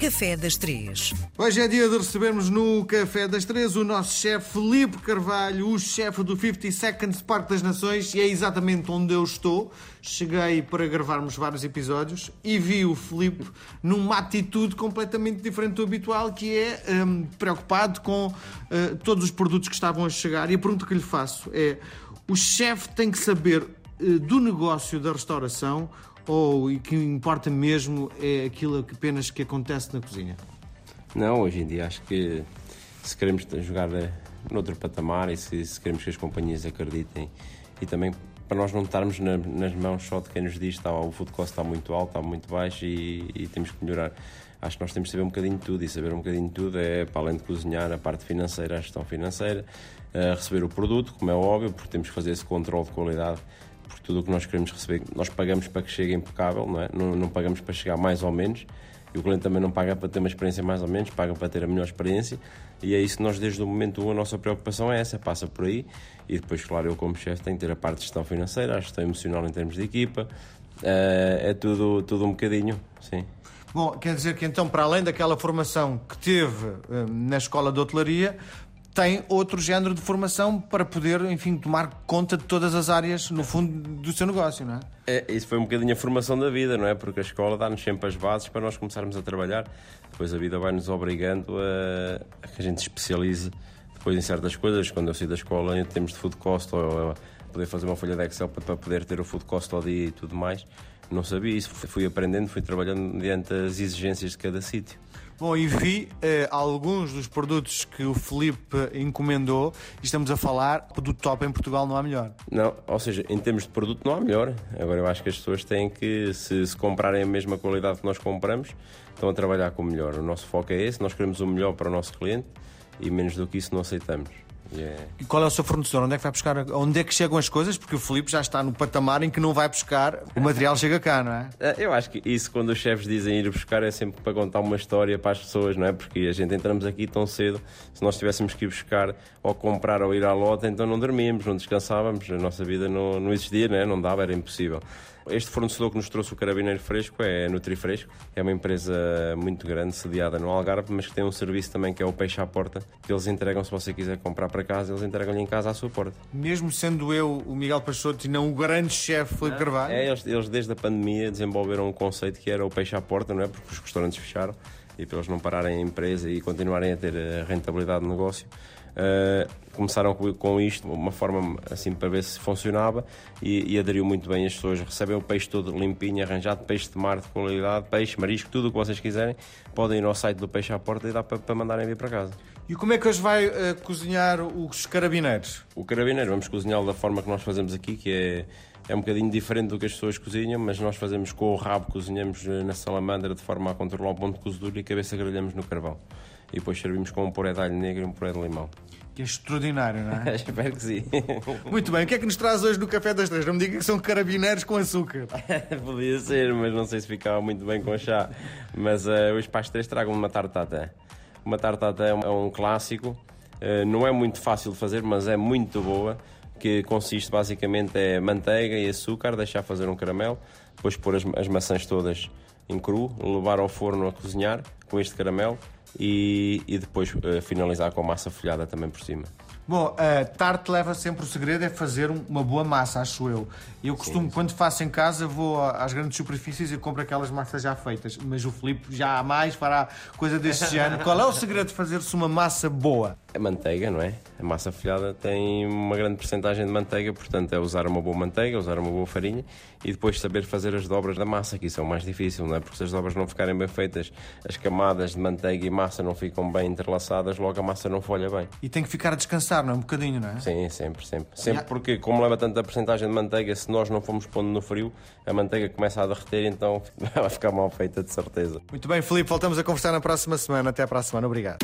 Café das Três. Hoje é dia de recebermos no Café das Três o nosso chefe Felipe Carvalho, o chefe do 50 Seconds Parque das Nações, e é exatamente onde eu estou. Cheguei para gravarmos vários episódios e vi o Felipe numa atitude completamente diferente do habitual, que é hum, preocupado com uh, todos os produtos que estavam a chegar. E a pergunta que lhe faço é: o chefe tem que saber uh, do negócio da restauração ou o que importa mesmo é aquilo que apenas que acontece na cozinha? Não, hoje em dia acho que se queremos jogar eh, noutro patamar e se, se queremos que as companhias acreditem e também para nós não estarmos na, nas mãos só de quem nos diz que tá, o food cost está muito alto, está muito baixo e, e, temos que melhorar. Acho que nós temos que saber um bocadinho de tudo e saber um bocadinho de tudo é, para além de cozinhar, a parte financeira, a gestão financeira, a receber o produto, como é óbvio, porque temos que fazer esse controle de qualidade porque tudo o que nós queremos receber, nós pagamos para que chegue impecável, não é? Não, não pagamos para chegar mais ou menos. E o cliente também não paga para ter uma experiência mais ou menos, paga para ter a melhor experiência. E é isso que nós, desde o momento 1, a nossa preocupação é essa, passa por aí. E depois, claro, eu como chefe tenho que ter a parte de gestão financeira, a gestão emocional em termos de equipa. Eh, é tudo, tudo um bocadinho, sim. Bom, quer dizer que então, para além daquela formação que teve eh, na escola de hotelaria, tem outro género de formação para poder, enfim, tomar conta de todas as áreas, no fundo, do seu negócio, não é? é isso foi um bocadinho a formação da vida, não é? Porque a escola dá-nos sempre as bases para nós começarmos a trabalhar. Depois a vida vai-nos obrigando a, a, que a gente se especialize depois em certas coisas. Quando eu saí da escola, em termos de food cost, ou, poder fazer uma folha de Excel para poder ter o food cost ao dia e tudo mais, não sabia isso. Fui aprendendo, fui trabalhando mediante as exigências de cada sítio. Bom, e vi eh, alguns dos produtos que o Felipe encomendou e estamos a falar do top em Portugal não há melhor. Não, ou seja, em termos de produto não há melhor. Agora eu acho que as pessoas têm que, se, se comprarem a mesma qualidade que nós compramos, estão a trabalhar com o melhor. O nosso foco é esse, nós queremos o melhor para o nosso cliente e menos do que isso não aceitamos. Yeah. E qual é o seu fornecedor? Onde é que vai buscar? Onde é que chegam as coisas? Porque o Filipe já está no patamar em que não vai buscar, o material chega cá, não é? é? Eu acho que isso, quando os chefes dizem ir buscar, é sempre para contar uma história para as pessoas, não é? Porque a gente entramos aqui tão cedo, se nós tivéssemos que ir buscar ou comprar ou ir à lota, então não dormíamos, não descansávamos, a nossa vida não, não existia, não, é? não dava, era impossível. Este fornecedor que nos trouxe o Carabineiro Fresco é Nutrifresco, é uma empresa muito grande, sediada no Algarve, mas que tem um serviço também que é o Peixe à Porta, que eles entregam, se você quiser comprar para casa, eles entregam-lhe em casa à sua porta. Mesmo sendo eu o Miguel Peixoto e não o grande chefe Felipe Carvalho? É, eles, eles desde a pandemia desenvolveram um conceito que era o Peixe à Porta, não é? Porque os restaurantes fecharam e para eles não pararem a empresa e continuarem a ter a rentabilidade do negócio, Uh, começaram com isto, uma forma assim para ver se funcionava e, e, aderiu muito bem as pessoas. Recebem o peixe todo limpinho, arranjado, peixe de mar de qualidade, peixe, marisco, tudo o que vocês quiserem. Podem ir ao site do Peixe à Porta e dá para, para mandarem vir para casa. E como é que hoje vai uh, cozinhar os carabineiros? O carabineiro, vamos cozinhá-lo da forma que nós fazemos aqui, que é, é um bocadinho diferente do que as pessoas cozinham, mas nós fazemos com o rabo, cozinhamos eh, na salamandra de forma a controlar o ponto de cozedura e a cabeça grelhamos no carvão e depois servimos com um puré de alho negro e um puré de limão. Que é extraordinário, não é? Espero que sim. Muito bem, o que é que nos traz hoje no Café das Três? Não me diga que são carabineiros com açúcar. Podia ser, mas não sei se ficava muito bem com chá. Mas uh, hoje para as três trago uma tartata. Uma tartata é um, é um clássico, uh, não é muito fácil de fazer, mas é muito boa que consiste basicamente é manteiga e açúcar, deixar fazer um caramelo, depois pôr as, as maçãs todas em cru, levar ao forno a cozinhar com este caramelo e, e depois uh, finalizar com massa folhada também por cima. Bom, a tarte leva sempre o segredo é fazer uma boa massa, acho eu. Eu costumo, sim, sim. quando faço em casa, vou às grandes superfícies e compro aquelas massas já feitas. Mas o Filipe já há mais fará coisa deste género. Qual é o segredo de fazer-se uma massa boa? A manteiga, não é? A massa folhada tem uma grande porcentagem de manteiga, portanto é usar uma boa manteiga, usar uma boa farinha e depois saber fazer as dobras da massa, que isso é o mais difícil, não é? Porque se as dobras não ficarem bem feitas, as camadas de manteiga e massa não ficam bem entrelaçadas, logo a massa não folha bem. E tem que ficar a descansar, não é? Um bocadinho, não é? Sim, sempre, sempre. Sempre porque, como leva tanta porcentagem de manteiga, se nós não formos pondo no frio, a manteiga começa a derreter, então vai ficar mal feita, de certeza. Muito bem, Filipe, voltamos a conversar na próxima semana. Até para a semana. Obrigado.